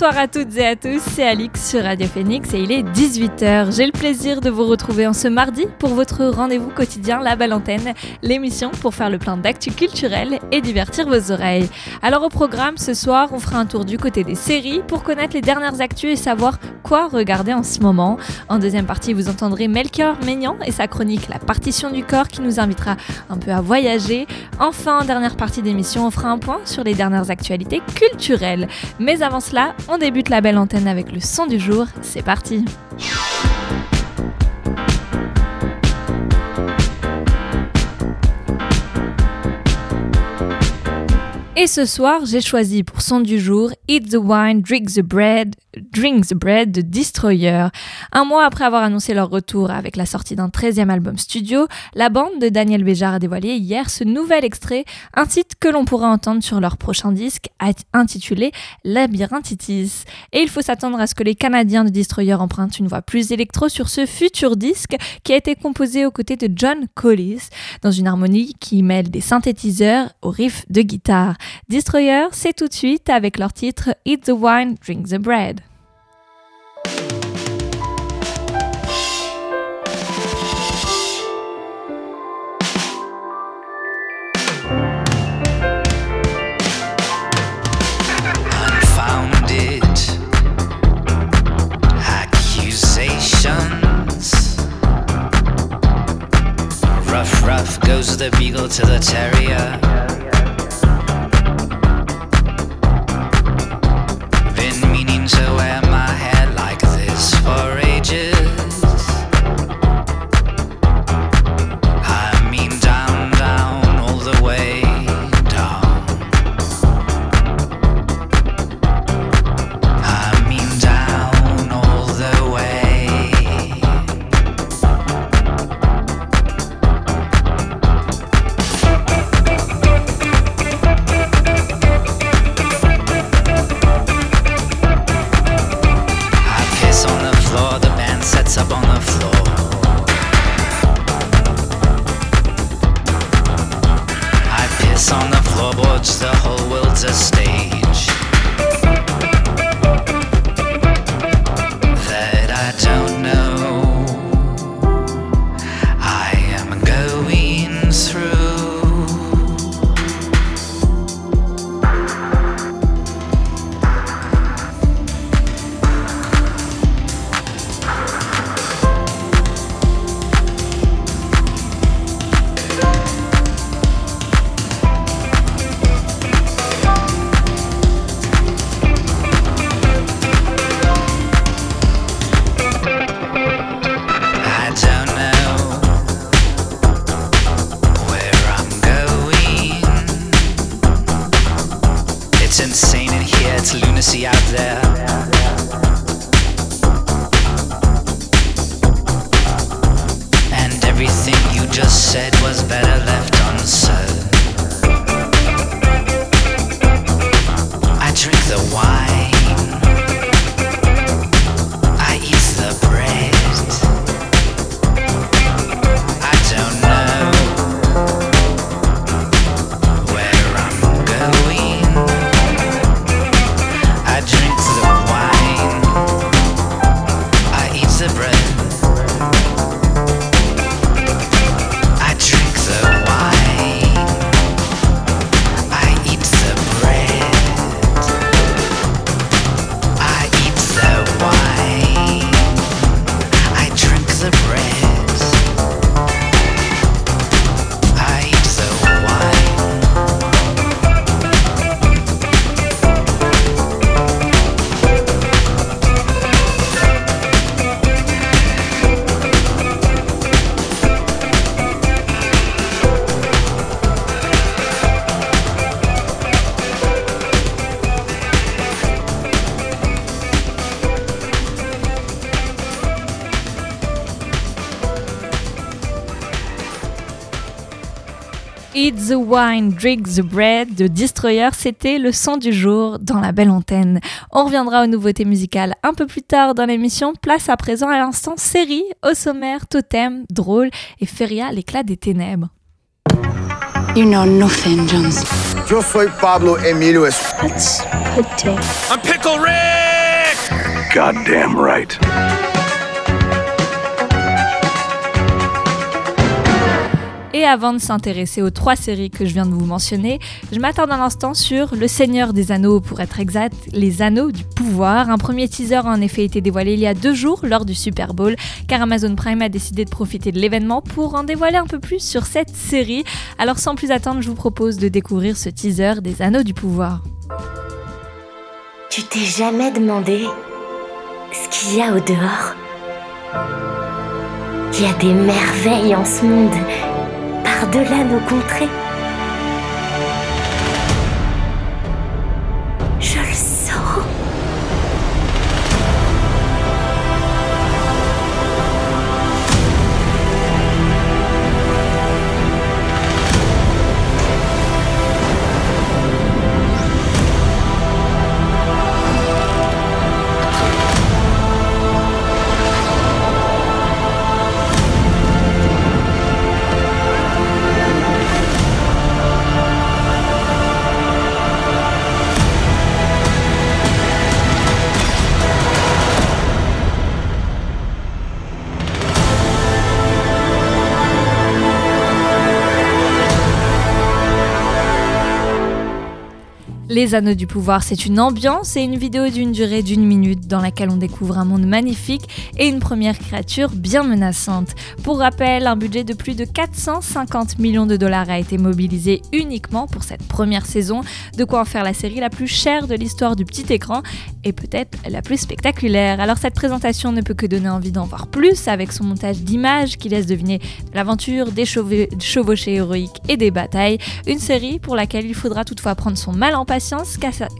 Bonsoir à toutes et à tous, c'est Alix sur Radio Phoenix et il est 18h. J'ai le plaisir de vous retrouver en ce mardi pour votre rendez-vous quotidien La Belle Antenne, l'émission pour faire le plein d'actu culturel et divertir vos oreilles. Alors au programme, ce soir, on fera un tour du côté des séries pour connaître les dernières actus et savoir quoi regarder en ce moment. En deuxième partie, vous entendrez Melchior Maignan et sa chronique La partition du corps qui nous invitera un peu à voyager. Enfin, dernière partie d'émission, on fera un point sur les dernières actualités culturelles. Mais avant cela, on débute la belle antenne avec le son du jour. C'est parti. Et ce soir, j'ai choisi pour son du jour Eat the Wine, Drink the Bread Drink the Bread de Destroyer. Un mois après avoir annoncé leur retour avec la sortie d'un 13e album studio, la bande de Daniel Béjar a dévoilé hier ce nouvel extrait, un titre que l'on pourra entendre sur leur prochain disque intitulé Labyrinthitis. Et il faut s'attendre à ce que les Canadiens de Destroyer empruntent une voix plus électro sur ce futur disque qui a été composé aux côtés de John Collis dans une harmonie qui mêle des synthétiseurs aux riffs de guitare. Destroyer, c'est tout de suite avec leur titre Eat the Wine, Drink the Bread. goes the beagle to the terrier. it's lunacy out there. And everything you just said was better than. Wine, drink the bread de Destroyer, c'était le son du jour dans la belle antenne. On reviendra aux nouveautés musicales un peu plus tard dans l'émission. Place à présent à l'instant série, au sommaire, totem, drôle et feria l'éclat des ténèbres. You know nothing, Jones. Yo soy Pablo Emilio. I'm Pickle Rick! Goddamn right. Avant de s'intéresser aux trois séries que je viens de vous mentionner, je m'attarde un instant sur Le Seigneur des Anneaux, pour être exact, Les Anneaux du Pouvoir. Un premier teaser a en effet été dévoilé il y a deux jours lors du Super Bowl, car Amazon Prime a décidé de profiter de l'événement pour en dévoiler un peu plus sur cette série. Alors sans plus attendre, je vous propose de découvrir ce teaser des Anneaux du Pouvoir. Tu t'es jamais demandé ce qu'il y a au dehors? Il y a des merveilles en ce monde, par-delà nos contrées. Les Anneaux du Pouvoir, c'est une ambiance et une vidéo d'une durée d'une minute dans laquelle on découvre un monde magnifique et une première créature bien menaçante. Pour rappel, un budget de plus de 450 millions de dollars a été mobilisé uniquement pour cette première saison, de quoi en faire la série la plus chère de l'histoire du petit écran et peut-être la plus spectaculaire. Alors cette présentation ne peut que donner envie d'en voir plus avec son montage d'images qui laisse deviner de l'aventure, des chevau- chevauchées héroïques et des batailles. Une série pour laquelle il faudra toutefois prendre son mal en patience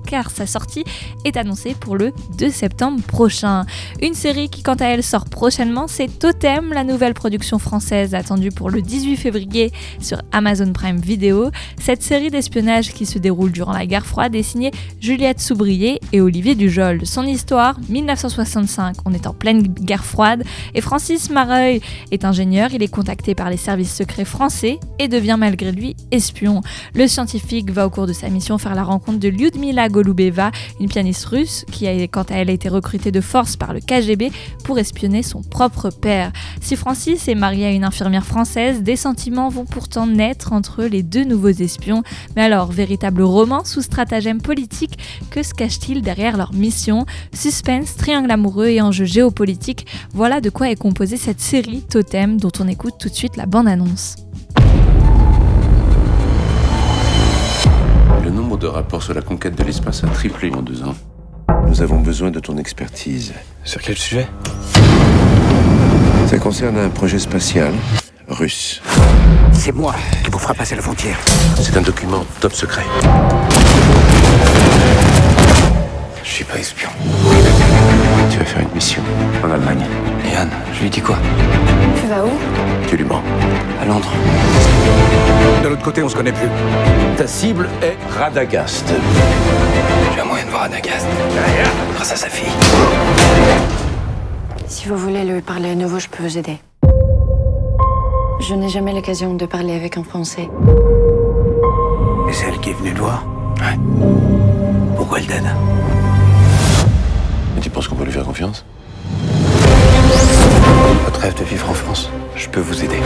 car sa, sortie est annoncée pour le 2 septembre prochain. Une série qui quant à elle sort prochainement, c'est Totem, la nouvelle production française attendue pour le 18 février sur Amazon Prime Video. Cette série d'espionnage qui se déroule durant la guerre froide est signée Juliette Soubrier et Olivier Dujol. Son histoire, 1965, on est en pleine guerre froide et Francis Mareuil est ingénieur, il est contacté par les services secrets français et devient malgré lui espion. Le scientifique va au cours de sa mission faire la rencontre de Lyudmila Golubeva, une pianiste russe qui a quant à elle été recrutée de force par le KGB pour espionner son propre père. Si Francis est marié à une infirmière française, des sentiments vont pourtant naître entre les deux nouveaux espions. Mais alors, véritable romance ou stratagème politique, que se cache-t-il derrière leur mission? Suspense, triangle amoureux et enjeux géopolitiques, voilà de quoi est composée cette série Totem dont on écoute tout de suite la bande-annonce. De rapports sur la conquête de l'espace a triplé en deux ans. Nous avons besoin de ton expertise. Sur quel sujet? Ça concerne un projet spatial russe. C'est moi qui vous fera passer la frontière. C'est un document top secret. Je suis pas espion. Tu vas faire une mission en Allemagne. Et Anne, je lui dis quoi? Tu vas où Tu lui mens. À Londres. De l'autre côté, on se connaît plus. Ta cible est Radagast. J'ai un moyen de voir Anagast. Grâce à sa fille. Si vous voulez lui parler à nouveau, je peux vous aider. Je n'ai jamais l'occasion de parler avec un Français. Et c'est elle qui est venue te voir Ouais. Pourquoi elle t'aide? Et tu penses qu'on peut lui faire confiance? Rêve de vivre en France, je peux vous aider.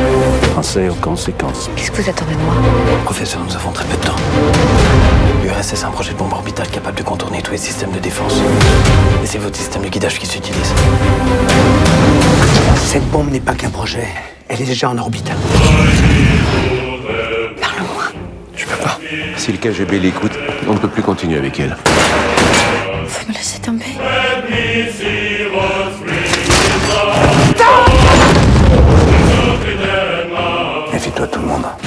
Pensez aux conséquences. Qu'est-ce que vous attendez de moi? Professeur, nous avons très peu de temps. L'URSS a un projet de bombe orbitale capable de contourner tous les systèmes de défense. Et c'est votre système de guidage qui s'utilise. Cette bombe n'est pas qu'un projet. Elle est déjà en orbite. Je peux pas. Si le KGB l'écoute, on ne peut plus continuer avec elle. Vous me laissez tomber? Méfie-toi de tout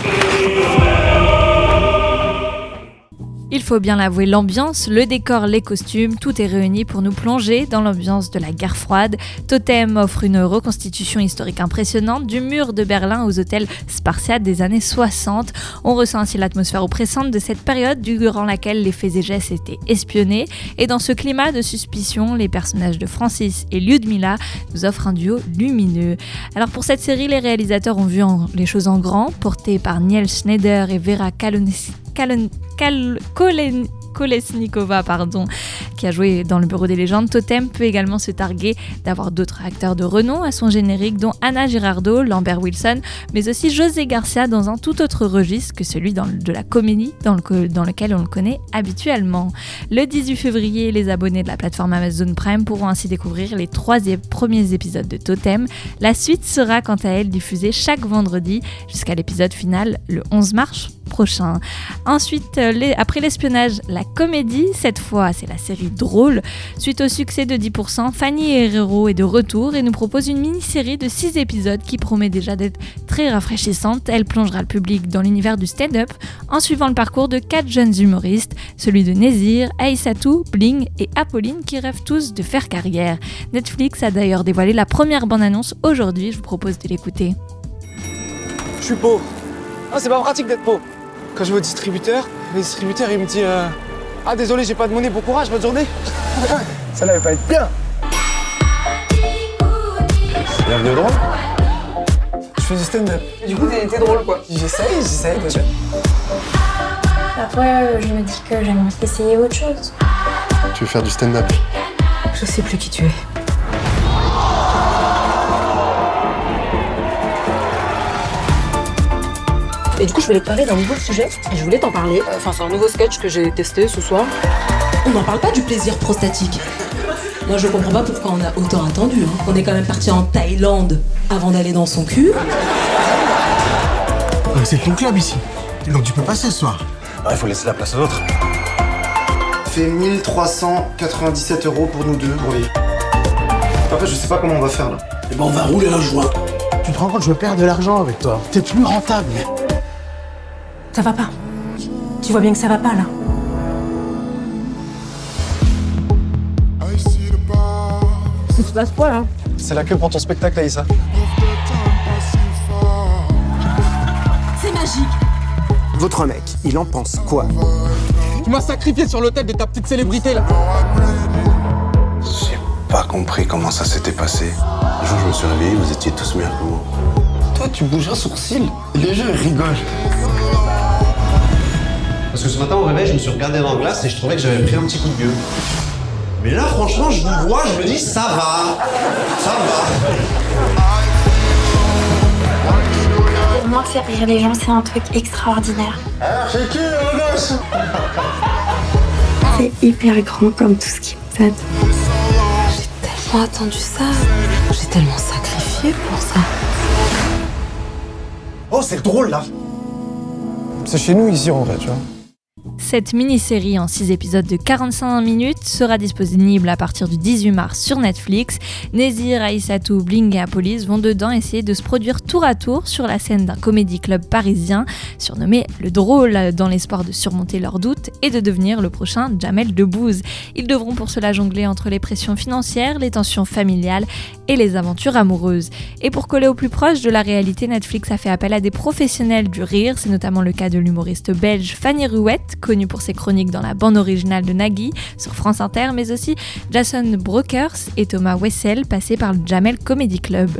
faut bien l'avouer, l'ambiance, le décor, les costumes, tout est réuni pour nous plonger dans l'ambiance de la guerre froide. Totem offre une reconstitution historique impressionnante du mur de Berlin aux hôtels spartiates des années 60. On ressent ainsi l'atmosphère oppressante de cette période durant laquelle les faits et gestes étaient espionnés. Et dans ce climat de suspicion, les personnages de Francis et Lyudmila nous offrent un duo lumineux. Alors pour cette série, les réalisateurs ont vu les choses en grand, portés par Niel Schneider et Vera Kolesnikova, pardon, qui a joué dans le Bureau des légendes. Totem peut également se targuer d'avoir d'autres acteurs de renom à son générique, dont Anna Girardot, Lambert Wilson, mais aussi José Garcia dans un tout autre registre que celui de la comédie dans, lequel on le connaît habituellement. Le 18 février, les abonnés de la plateforme Amazon Prime pourront ainsi découvrir les trois premiers épisodes de Totem. La suite sera quant à elle diffusée chaque vendredi jusqu'à l'épisode final le 11 mars prochain. Ensuite, euh, après l'espionnage, la comédie, cette fois c'est la série drôle. Suite au succès de 10%, Fanny Herrero est de retour et nous propose une mini-série de 6 épisodes qui promet déjà d'être très rafraîchissante. Elle plongera le public dans l'univers du stand-up en suivant le parcours de 4 jeunes humoristes, celui de Nézir, Aïssatou, Bling et Apolline qui rêvent tous de faire carrière. Netflix a d'ailleurs dévoilé la première bande-annonce aujourd'hui, je vous propose de l'écouter. Je suis pauvre. Ah, c'est pas pratique d'être pauvre. Quand je vais au distributeur, le distributeur il me dit euh, Ah désolé, j'ai pas de monnaie, bon courage, bonne journée. Ça n'allait pas être bien. Bienvenue drôle Je fais du stand-up. Du coup, t'es drôle quoi. J'essaye, j'essaye déjà. Parfois, euh, je me dis que j'aimerais essayer autre chose. Tu veux faire du stand-up? Je sais plus qui tu es. Et du coup, je voulais te parler d'un nouveau sujet et je voulais t'en parler. Enfin, c'est un nouveau sketch que j'ai testé ce soir. On n'en parle pas du plaisir prostatique. Moi, je comprends pas pourquoi on a autant attendu. Hein. On est quand même parti en Thaïlande avant d'aller dans son cul. C'est ton club ici. Donc tu peux passer ce soir. Ah, il faut laisser la place aux autres. Fait 1397 euros pour nous deux, oui. En fait, je sais pas comment on va faire là. Eh ben, on va rouler un joint. Tu te rends compte, je veux perdre de l'argent avec toi. T'es plus rentable. Ça va pas. Tu vois bien que ça va pas là. Il se passe quoi là C'est la queue pour ton spectacle, Aïssa. C'est magique. Votre mec, il en pense quoi Tu m'as sacrifié sur l'hôtel de ta petite célébrité là. J'ai pas compris comment ça s'était passé. Un jour, je me suis réveillé, vous étiez tous meilleurs que moi. Toi, tu bouges un sourcil. Les gens, ils rigolent. Parce que ce matin au réveil, je me suis regardé dans la glace et je trouvais que j'avais pris un petit coup de vieux. Mais là, franchement, je vous vois, je me dis, ça va. Ça va. Pour moi, faire rire les gens, c'est un truc extraordinaire. Alors, c'est qui, le gosse C'est hyper grand comme tout ce qui me tâte. J'ai tellement attendu ça. J'ai tellement sacrifié pour ça. Oh, c'est drôle là C'est chez nous ici en vrai, tu vois. Cette mini-série en 6 épisodes de 45 minutes sera disponible à partir du 18 mars sur Netflix. Nézir, Aïssatou, Bling et Apolis vont dedans essayer de se produire tour à tour sur la scène d'un comédie club parisien, surnommé Le Drôle, dans l'espoir de surmonter leurs doutes et de devenir le prochain Jamel Debbouze. Ils devront pour cela jongler entre les pressions financières, les tensions familiales et les aventures amoureuses. Et pour coller au plus proche de la réalité, Netflix a fait appel à des professionnels du rire, c'est notamment le cas de l'humoriste belge Fanny Rouette, pour ses chroniques dans la bande originale de Nagui sur France Inter, mais aussi Jason Brokers et Thomas Wessel, passés par le Jamel Comedy Club.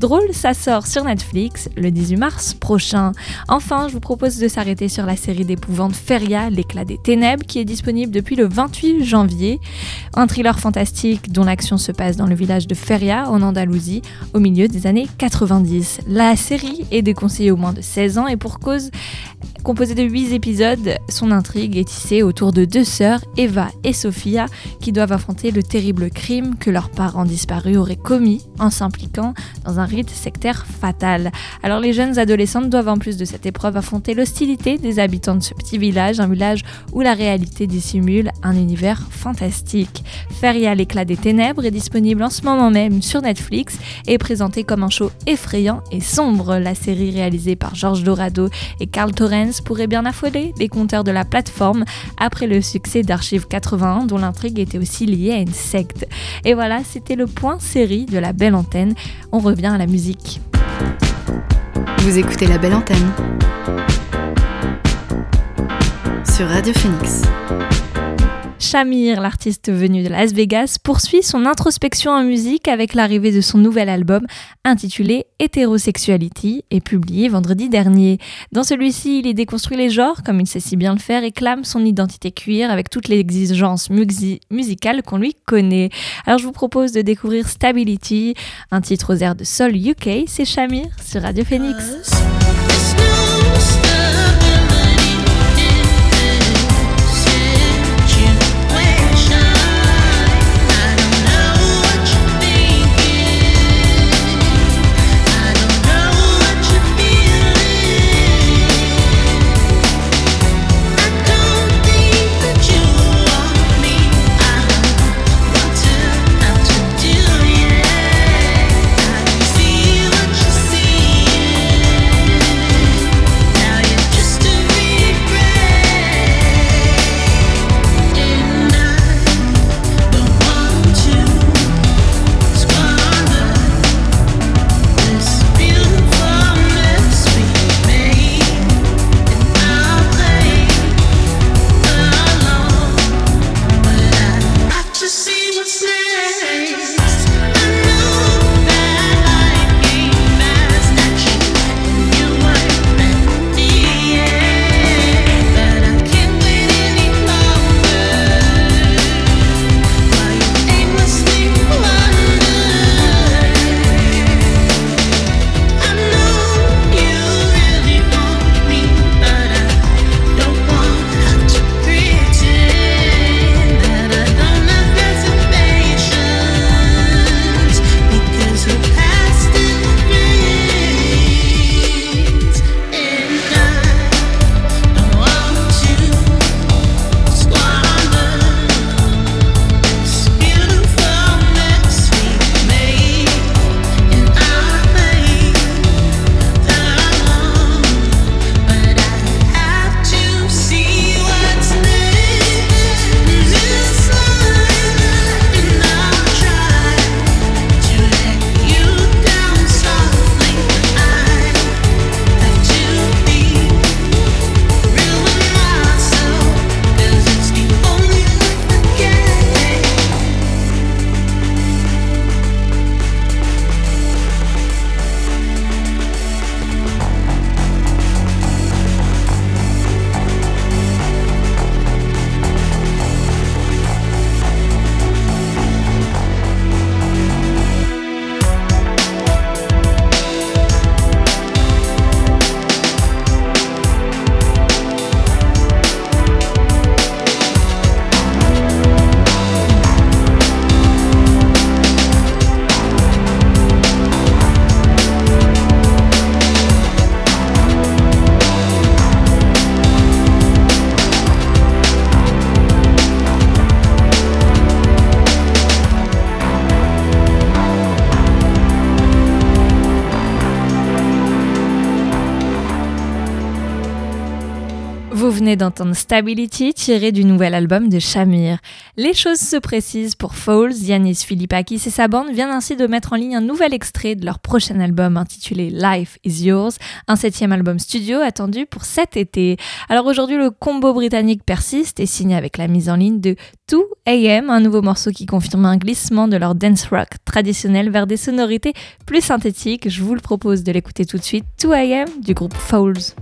Drôle, ça sort sur Netflix le 18 mars prochain. Enfin, je vous propose de s'arrêter sur la série d'épouvante Feria, l'éclat des ténèbres, qui est disponible depuis le 28 janvier. Un thriller fantastique dont l'action se passe dans le village de Feria, en Andalousie, au milieu des années 90. La série est déconseillée au moins de 16 ans et pour cause, composée de 8 épisodes, son intrigue est tissée autour de deux sœurs, Eva et Sophia, qui doivent affronter le terrible crime que leurs parents disparus auraient commis en s'impliquant dans un rite sectaire fatal. Alors les jeunes adolescentes doivent en plus de cette épreuve affronter l'hostilité des habitants de ce petit village, un village où la réalité dissimule un univers fantastique. Feria l'éclat des ténèbres est disponible en ce moment même sur Netflix et présenté comme un show effrayant et sombre. La série réalisée par Georges Dorado et Carl Torrens pourrait bien affoler les compteurs de la plateforme après le succès d'Archive 81 dont l'intrigue était aussi liée à une secte. Et voilà, c'était le point série de la belle antenne. On revient à la musique. Vous écoutez la belle antenne sur Radio Phoenix. Shamir, l'artiste venu de Las Vegas, poursuit son introspection en musique avec l'arrivée de son nouvel album intitulé Heterosexuality et publié vendredi dernier. Dans celui-ci, il y déconstruit les genres comme il sait si bien le faire et clame son identité queer avec toutes les exigences musicales qu'on lui connaît. Alors je vous propose de découvrir Stability, un titre aux airs de Soul UK, c'est Shamir sur Radio Phoenix. D'entendre Stability tiré du nouvel album de Shamir. Les choses se précisent pour Falls, Yanis Philippakis et sa bande viennent ainsi de mettre en ligne un nouvel extrait de leur prochain album intitulé Life is Yours, un septième album studio attendu pour cet été. Alors aujourd'hui le combo britannique persiste et signe avec la mise en ligne de 2 AM, un nouveau morceau qui confirme un glissement de leur dance rock traditionnel vers des sonorités plus synthétiques. Je vous le propose de l'écouter tout de suite, 2 AM du groupe Falls.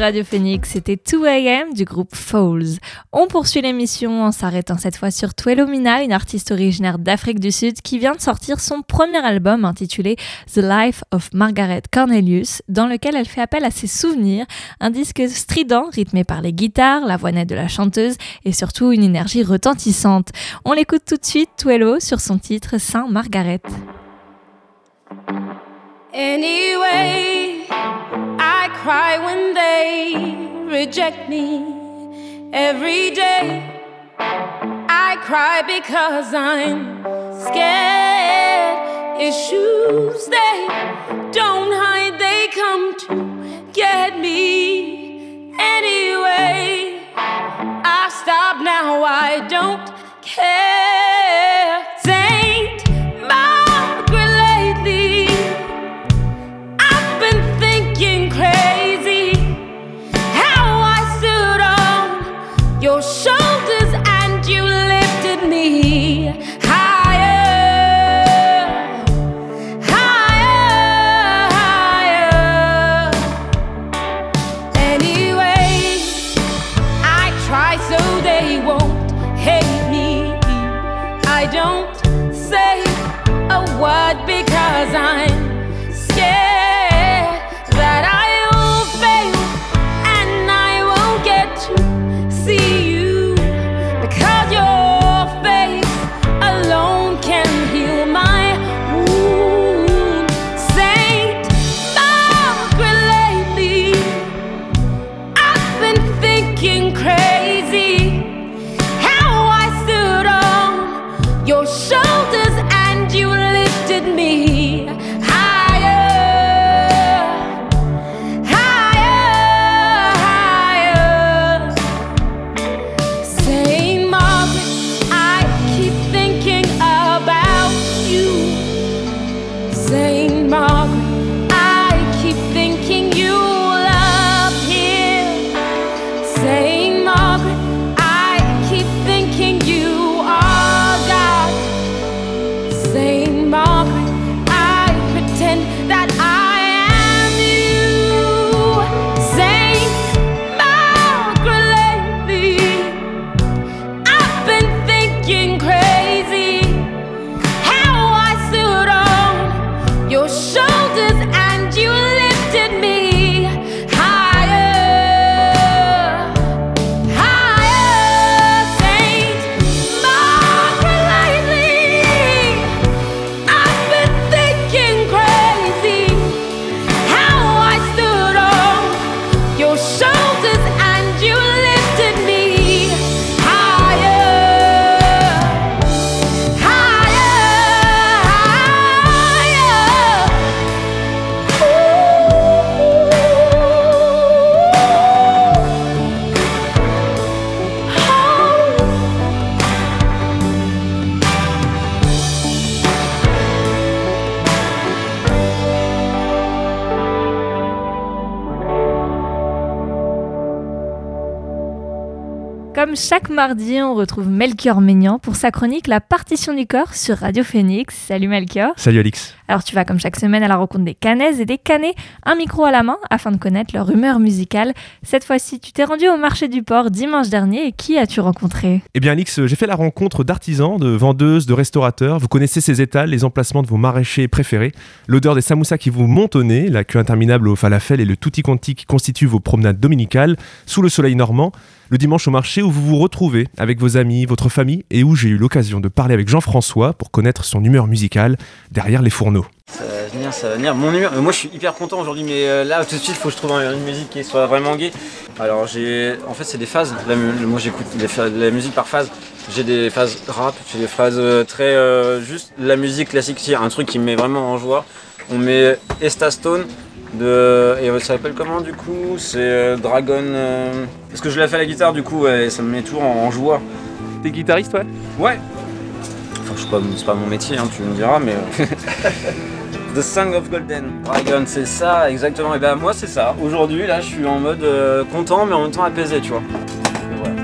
Radio Phoenix, c'était 2AM du groupe Falls. On poursuit l'émission en s'arrêtant cette fois sur Twelomina, une artiste originaire d'Afrique du Sud qui vient de sortir son premier album intitulé The Life of Margaret Cornelius, dans lequel elle fait appel à ses souvenirs, un disque strident rythmé par les guitares, la voix nette de la chanteuse et surtout une énergie retentissante. On l'écoute tout de suite, Twello, sur son titre Saint Margaret. Anyway, I cry when they reject me every day. I cry because I'm scared. Issues they don't hide, they come to get me. Anyway, I stop now, I don't care. Saint so they won't hate me. I don't say a word because I'm chaque mardi, on retrouve Melchior Maignan pour sa chronique La partition du corps sur Radio Phoenix. Salut Melchior. Salut Alix. Alors tu vas comme chaque semaine à la rencontre des canaises et des canets, un micro à la main afin de connaître leur humeur musicale. Cette fois-ci, tu t'es rendu au marché du port dimanche dernier et qui as-tu rencontré? Eh bien Alix, j'ai fait la rencontre d'artisans, de vendeuses, de restaurateurs. Vous connaissez ces étals, les emplacements de vos maraîchers préférés, l'odeur des samoussas qui vous monte au nez, la queue interminable au falafel et le tutti quanti qui constituent vos promenades dominicales sous le soleil normand. Le dimanche au marché où vous vous retrouvez avec vos amis, votre famille et où j'ai eu l'occasion de parler avec Jean-François pour connaître son humeur musicale derrière les fourneaux. Ça va venir, ça va venir. Mon humeur, moi je suis hyper content aujourd'hui, mais euh, là tout de suite il faut que je trouve un- une musique qui soit vraiment gaie. Alors j'ai, en fait c'est des phases. Moi j'écoute la musique par phase. J'ai des phases rap, j'ai des phases euh, très euh, juste la musique classique, un truc qui me met vraiment en joie. On met Esta Stone de et euh, ça s'appelle comment du coup? C'est euh, Dragon. euh, Parce que je l'ai fait à la guitare du coup, ouais, ça me met toujours en, en joie. T'es guitariste ouais? Ouais. Enfin, je sais pas, c'est pas mon métier, hein, tu me diras, mais. The Song of Golden Dragon, c'est ça, exactement. Et ben moi, c'est ça. Aujourd'hui, là, je suis en mode euh, content, mais en même temps apaisé, tu vois. Et voilà.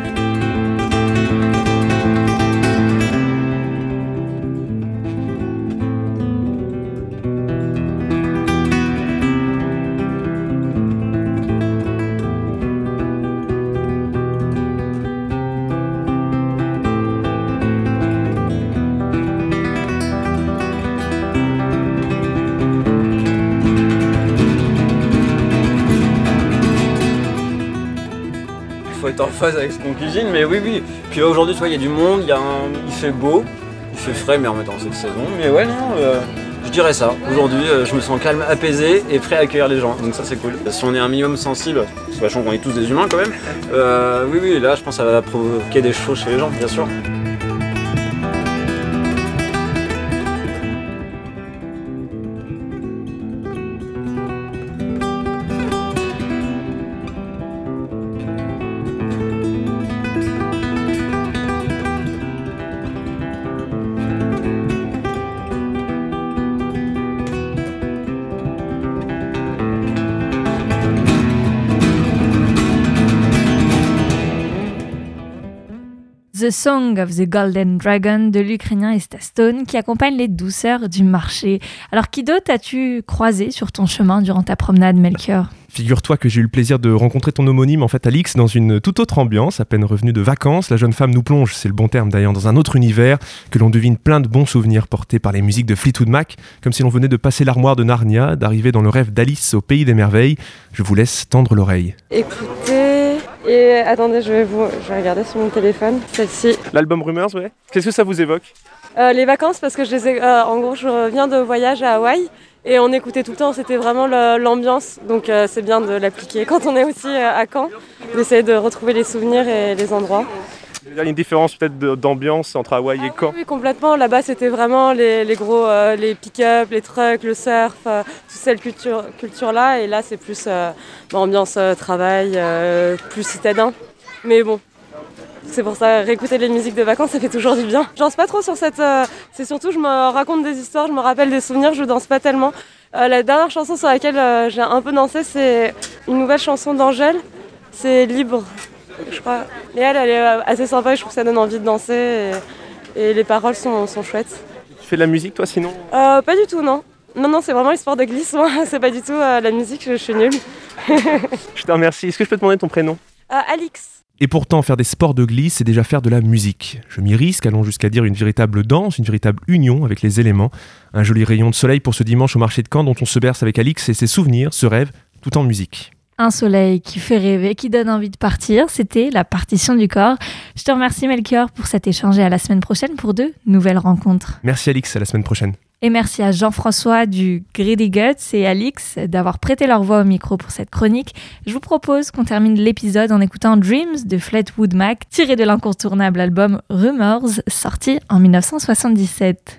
En phase avec ce qu'on cuisine, mais oui, oui. Puis aujourd'hui, tu vois, il y a du monde, il, y a il fait beau, il fait frais, mais en même temps, c'est de saison. Mais ouais, non, euh, je dirais ça. Aujourd'hui, euh, je me sens calme, apaisé et prêt à accueillir les gens. Donc ça, c'est cool. Si on est un minimum sensible, vachement qu'on est tous des humains quand même. euh, oui, oui, là, je pense que ça va provoquer des choses chez les gens, bien sûr. The Song of the Golden Dragon de l'Ukrainien Esta Stone qui accompagne les douceurs du marché. Alors, qui d'autre as-tu croisé sur ton chemin durant ta promenade, Melchior? Figure-toi que j'ai eu le plaisir de rencontrer ton homonyme, en fait, Alix, dans une toute autre ambiance. À peine revenue de vacances, la jeune femme nous plonge, c'est le bon terme d'ailleurs, dans un autre univers que l'on devine plein de bons souvenirs portés par les musiques de Fleetwood Mac, comme si l'on venait de passer l'armoire de Narnia, d'arriver dans le rêve d'Alice au pays des merveilles. Je vous laisse tendre l'oreille. Écoutez, et attendez, je vais, vous, je vais regarder sur mon téléphone. Celle-ci. L'album Rumors, ouais. Qu'est-ce que ça vous évoque Euh, les vacances, parce que je les ai, euh, en gros, je reviens de voyage à Hawaï et on écoutait tout le temps, c'était vraiment l'ambiance. Donc euh, c'est bien de l'appliquer quand on est aussi à Caen, d'essayer de retrouver les souvenirs et les endroits. Il y a une différence peut-être d'ambiance entre Hawaï et Caen. Oui, complètement. Là-bas, c'était vraiment les, les gros, euh, les pick-up, les trucks, le surf, euh, toute cette culture, culture-là. Et là, c'est plus euh, ambiance euh, travail, plus citadin. Mais bon, c'est pour ça, réécouter les musiques de vacances, ça fait toujours du bien. Je danse pas trop sur cette. euh, c'est surtout, je me raconte des histoires, je me rappelle des souvenirs, je danse pas tellement. Euh, la dernière chanson sur laquelle euh, j'ai un peu dansé, c'est une nouvelle chanson d'Angèle. C'est Libre, je crois. Et elle, elle est assez sympa et je trouve que ça donne envie de danser. Et, et les paroles sont, sont chouettes. Tu fais de la musique toi sinon Euh, pas du tout, non. Non, non, c'est vraiment les sports de glisse, moi. C'est pas du tout euh, la musique, je, je suis nulle. Je te remercie. Est-ce que je peux te demander ton prénom? Euh, Alix. Et pourtant, faire des sports de glisse, c'est déjà faire de la musique. Je m'y risque, allons jusqu'à dire une véritable danse, une véritable union avec les éléments. Un joli rayon de soleil pour ce dimanche au marché de Caen dont on se berce avec Alix et ses souvenirs, ce rêve, tout en musique. Un soleil qui fait rêver, qui donne envie de partir, c'était la partition du corps. Je te remercie Melchior pour cet échange et à la semaine prochaine pour de nouvelles rencontres. Merci Alix, à la semaine prochaine. Et merci à Jean-François du Greedy Guts et Alix d'avoir prêté leur voix au micro pour cette chronique. Je vous propose qu'on termine l'épisode en écoutant Dreams de Fleetwood Mac, tiré de l'incontournable album Rumors, sorti en 1977.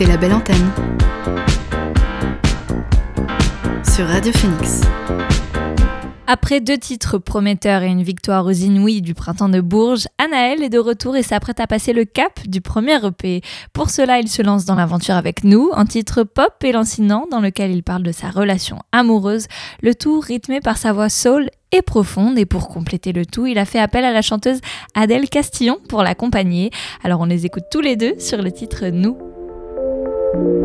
Écoutez la belle antenne sur Radio Phoenix. Après deux titres prometteurs et une victoire aux Inouïs du printemps de Bourges, Anaël est de retour et s'apprête à passer le cap du premier EP. Pour cela, il se lance dans l'aventure avec nous, un titre pop et lancinant dans lequel il parle de sa relation amoureuse, le tout rythmé par sa voix soul et profonde. Et pour compléter le tout, il a fait appel à la chanteuse Adèle Castillon pour l'accompagner. Alors on les écoute tous les deux sur le titre Nous. Ensemble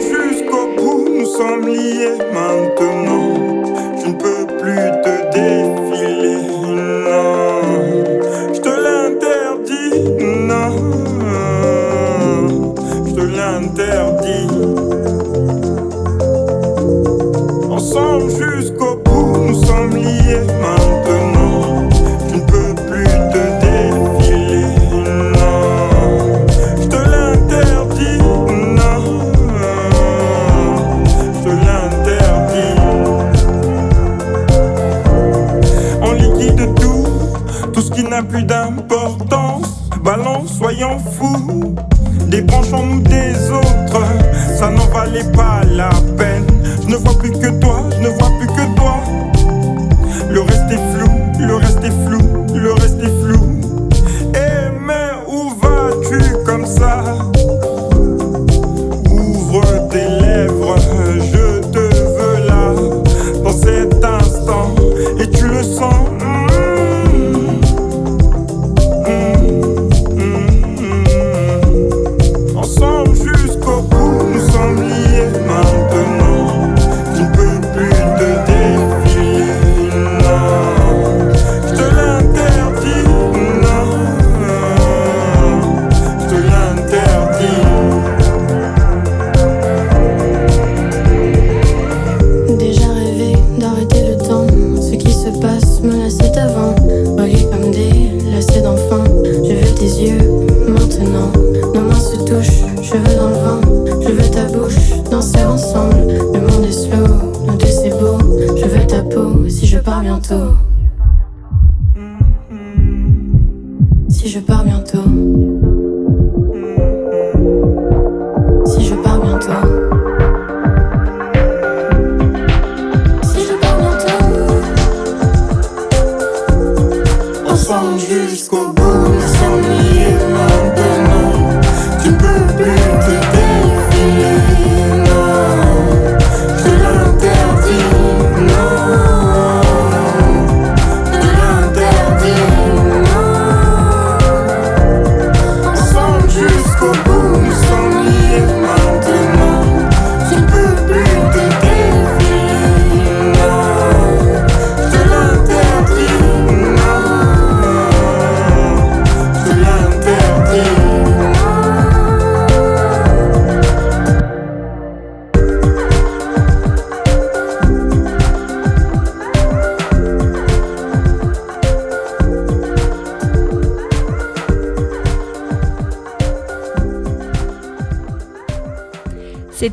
jusqu'au bout, nous sommes liés maintenant. Je ne peux plus te défiler, non. Je te l'interdis, non. Je te l'interdis. Ensemble jusqu'au maintenant. Je ne peux plus te défiler, non. Je te l'interdis, non. Je te l'interdis. On liquide tout, tout ce qui n'a plus d'importance. Balance, soyons fous. Débranchons-nous des autres, ça n'en valait pas la peine. Je ne vois plus que toi, je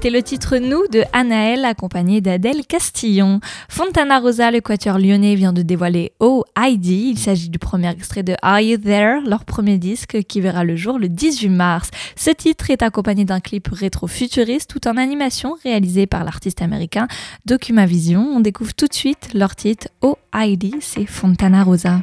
Le titre Nous de Anaël accompagné d'Adèle Castillon. Fontana Rosa, le quatuor lyonnais, vient de dévoiler Oh Heidi. Il s'agit du premier extrait de Are You There, leur premier disque qui verra le jour le 18 mars. Ce titre est accompagné d'un clip rétro-futuriste tout en animation réalisé par l'artiste américain Documavision. On découvre tout de suite leur titre Oh Heidi, c'est Fontana Rosa.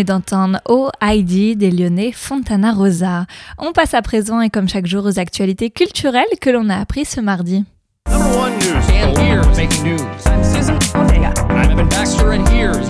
Venez d'entendre OID des Lyonnais Fontana Rosa. On passe à présent et comme chaque jour aux actualités culturelles que l'on a appris ce mardi. Number one news. And here's making news. I'm Susan Ortega. I'm Evan Baxter, and here's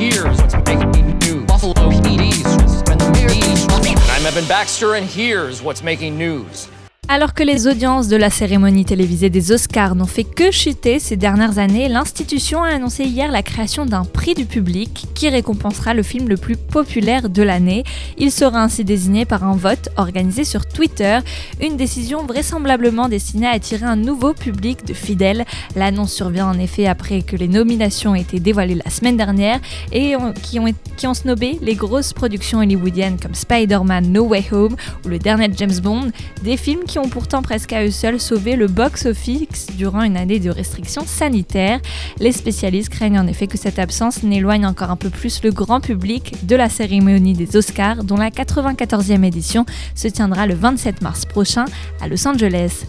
here's what's making news. Alors que les audiences de la cérémonie télévisée des Oscars n'ont fait que chuter ces dernières années, l'institution a annoncé hier la création d'un prix du public qui récompensera le film le plus populaire de l'année. Il sera ainsi désigné par un vote organisé sur Twitter, une décision vraisemblablement destinée à attirer un nouveau public de fidèles. L'annonce survient en effet après que les nominations aient été dévoilées la semaine dernière et ont- qui ont, qui ont snobé les grosses productions hollywoodiennes comme Spider-Man No Way Home ou le dernier James Bond, des films qui ont pourtant presque à eux seuls sauvé le box-office durant une année de restrictions sanitaires. Les spécialistes craignent en effet que cette absence n'éloigne encore un peu plus le grand public de la cérémonie des Oscars, dont la 94e édition se tiendra le 27 mars prochain à Los Angeles.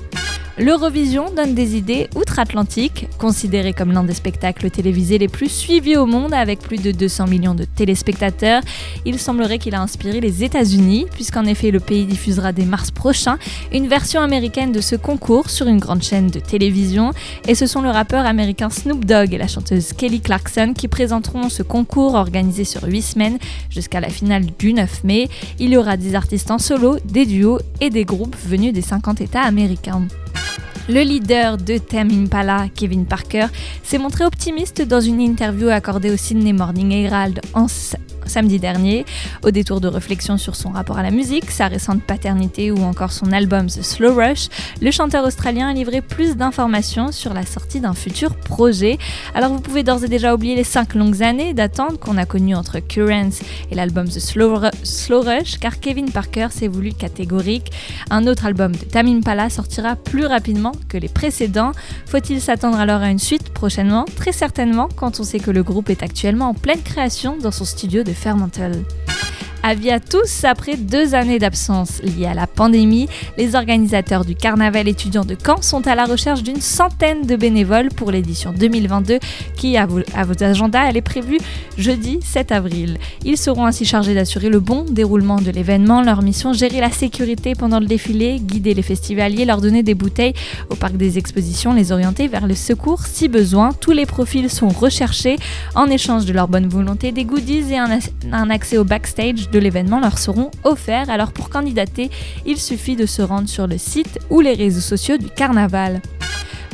L'Eurovision donne des idées outre-Atlantique, considéré comme l'un des spectacles télévisés les plus suivis au monde avec plus de 200 millions de téléspectateurs. Il semblerait qu'il a inspiré les États-Unis, puisqu'en effet le pays diffusera dès mars prochain une version américaine de ce concours sur une grande chaîne de télévision. Et ce sont le rappeur américain Snoop Dogg et la chanteuse Kelly Clarkson qui présenteront ce concours organisé sur 8 semaines jusqu'à la finale du 9 mai. Il y aura des artistes en solo, des duos et des groupes venus des 50 États américains. Le leader de Tame Impala, Kevin Parker, s'est montré optimiste dans une interview accordée au Sydney Morning Herald en samedi dernier, au détour de réflexion sur son rapport à la musique, sa récente paternité ou encore son album The Slow Rush, le chanteur australien a livré plus d'informations sur la sortie d'un futur projet. Alors vous pouvez d'ores et déjà oublier les 5 longues années d'attente qu'on a connues entre Currents et l'album The Slow, Ru- Slow Rush, car Kevin Parker s'est voulu catégorique. Un autre album de Tame Impala sortira plus rapidement que les précédents. Faut-il s'attendre alors à une suite? Prochainement Très certainement, quand on sait que le groupe est actuellement en pleine création dans son studio de Fermantle. Avis à tous, après deux années d'absence liées à la pandémie, les organisateurs du carnaval étudiant de Caen sont à la recherche d'une centaine de bénévoles pour l'édition 2022 qui, à vos, agendas, est prévue jeudi 7 avril. Ils seront ainsi chargés d'assurer le bon déroulement de l'événement. Leur mission, gérer la sécurité pendant le défilé, guider les festivaliers, leur donner des bouteilles au parc des expositions, les orienter vers le secours si besoin. Tous les profils sont recherchés en échange de leur bonne volonté, des goodies et un accès au backstage de l'événement leur seront offerts. Alors pour candidater, il suffit de se rendre sur le site ou les réseaux sociaux du carnaval.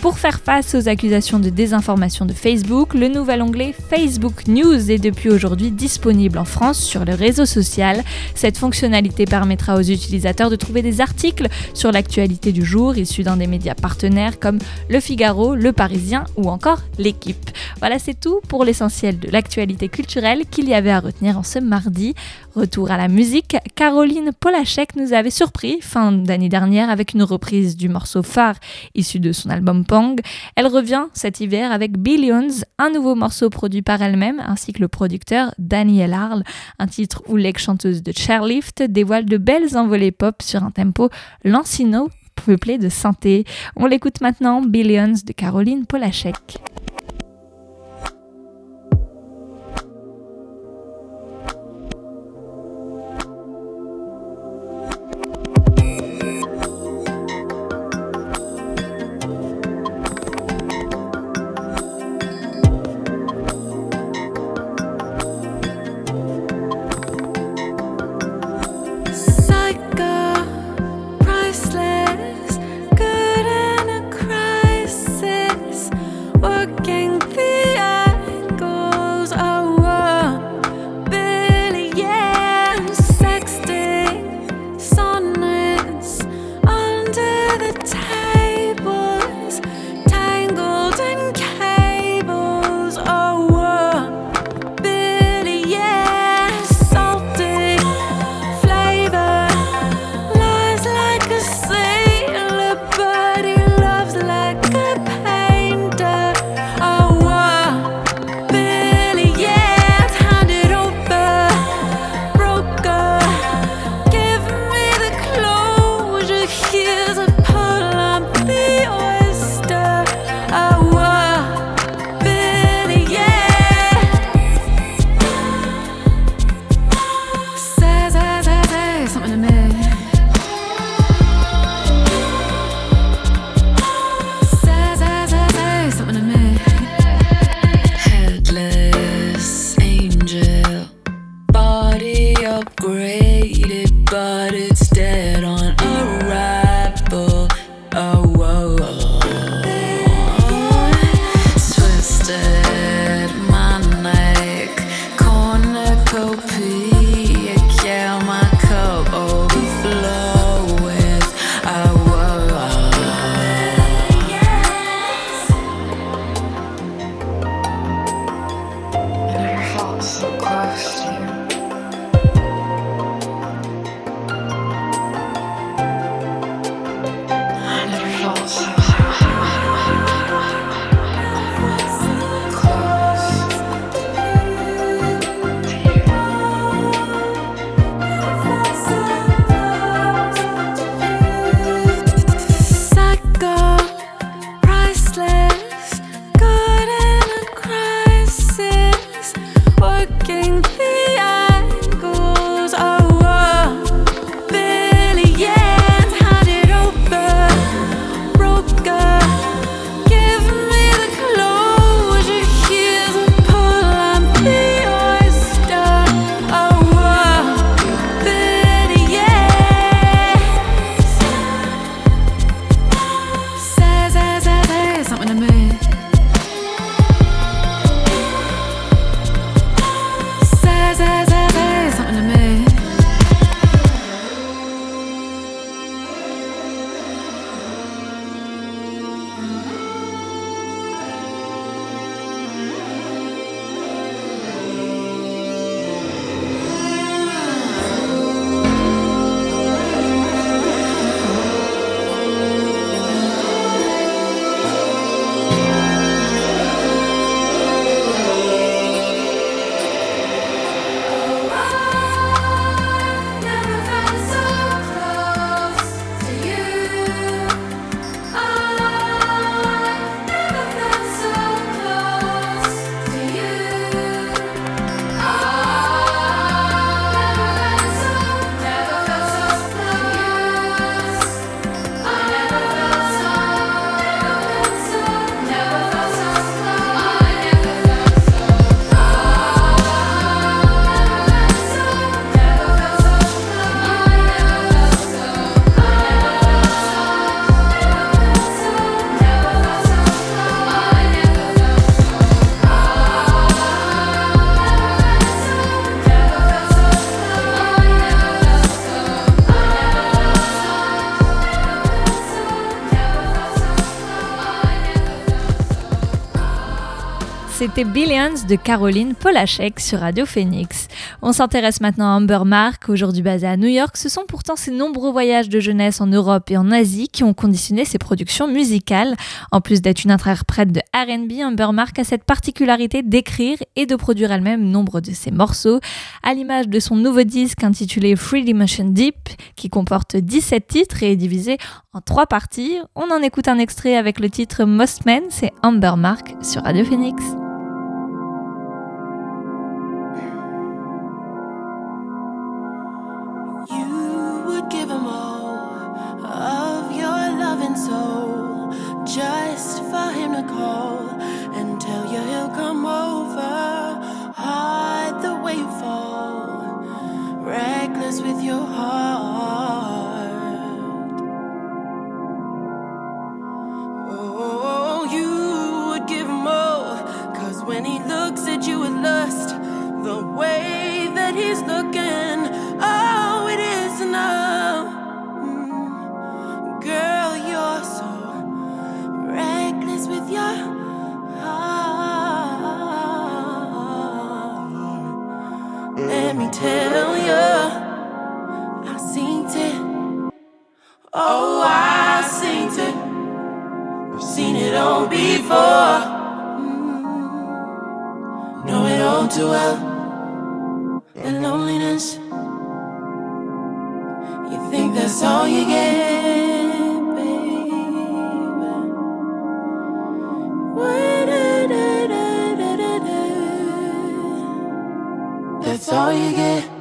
Pour faire face aux accusations de désinformation de Facebook, le nouvel onglet Facebook News est depuis aujourd'hui disponible en France sur le réseau social. Cette fonctionnalité permettra aux utilisateurs de trouver des articles sur l'actualité du jour issus d'un des médias partenaires comme Le Figaro, Le Parisien ou encore L'équipe. Voilà, c'est tout pour l'essentiel de l'actualité culturelle qu'il y avait à retenir en ce mardi. Retour à la musique, Caroline Polachek nous avait surpris fin d'année dernière avec une reprise du morceau phare issu de son album Elle revient cet hiver avec Billions, un nouveau morceau produit par elle-même ainsi que le producteur Daniel Arl, un titre où l'ex-chanteuse de Chairlift dévoile de belles envolées pop sur un tempo lancino peuplé de synthé. On l'écoute maintenant, Billions de Caroline Polachek. C'était Billions de Caroline Polachek sur Radio Phoenix. On s'intéresse maintenant à Amber Mark, aujourd'hui basée à New York. Ce sont pourtant ses nombreux voyages de jeunesse en Europe et en Asie qui ont conditionné ses productions musicales. En plus d'être une interprète de RB, Amber Mark a cette particularité d'écrire et de produire elle-même nombre de ses morceaux, à l'image de son nouveau disque intitulé Free Dimension Deep, qui comporte 17 titres et est divisé en trois parties. On en écoute un extrait avec le titre Most Men, c'est Amber Mark sur Radio Phoenix. Just for him to call and tell you he'll come over. Hide the way you fall, reckless with your heart. Oh, you would give all, cause when he looks at you with lust, the way that he's looking, oh, it is enough. Mm. Girl, reckless with your heart. Let me tell you, I seen it. Oh, I seen it. I've seen it all before. Mm. Know it all too well. And loneliness. You think that's all you get, That's all you get.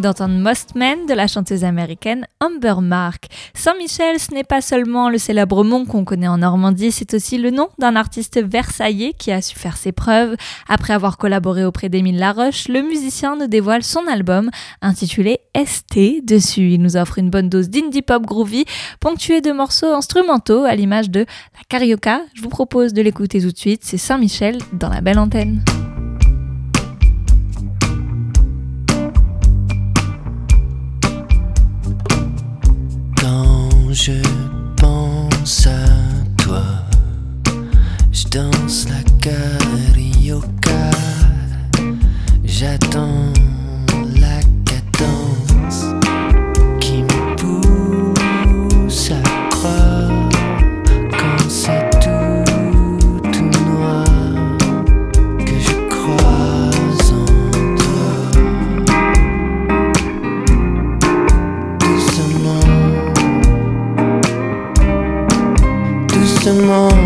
D'entendre Most Men de la chanteuse américaine Amber Mark. Saint-Michel, ce n'est pas seulement le célèbre mont qu'on connaît en Normandie, c'est aussi le nom d'un artiste versaillais qui a su faire ses preuves. Après avoir collaboré auprès d'Émile Laroche, le musicien nous dévoile son album intitulé ST. Dessus, il nous offre une bonne dose d'indie pop groovy, ponctuée de morceaux instrumentaux à l'image de la Carioca. Je vous propose de l'écouter tout de suite, c'est Saint-Michel dans la belle antenne. Je pense à toi, je danse la carioca. J'attends some more.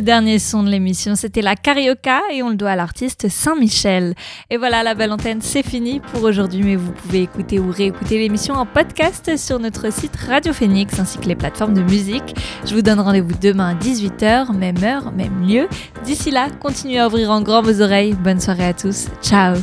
Dernier son de l'émission, c'était la Carioca et on le doit à l'artiste Saint-Michel. Et voilà, la belle antenne, c'est fini pour aujourd'hui, mais vous pouvez écouter ou réécouter l'émission en podcast sur notre site Radio Phoenix ainsi que les plateformes de musique. Je vous donne rendez-vous demain à 18h, même heure, même lieu. D'ici là, continuez à ouvrir en grand vos oreilles. Bonne soirée à tous. Ciao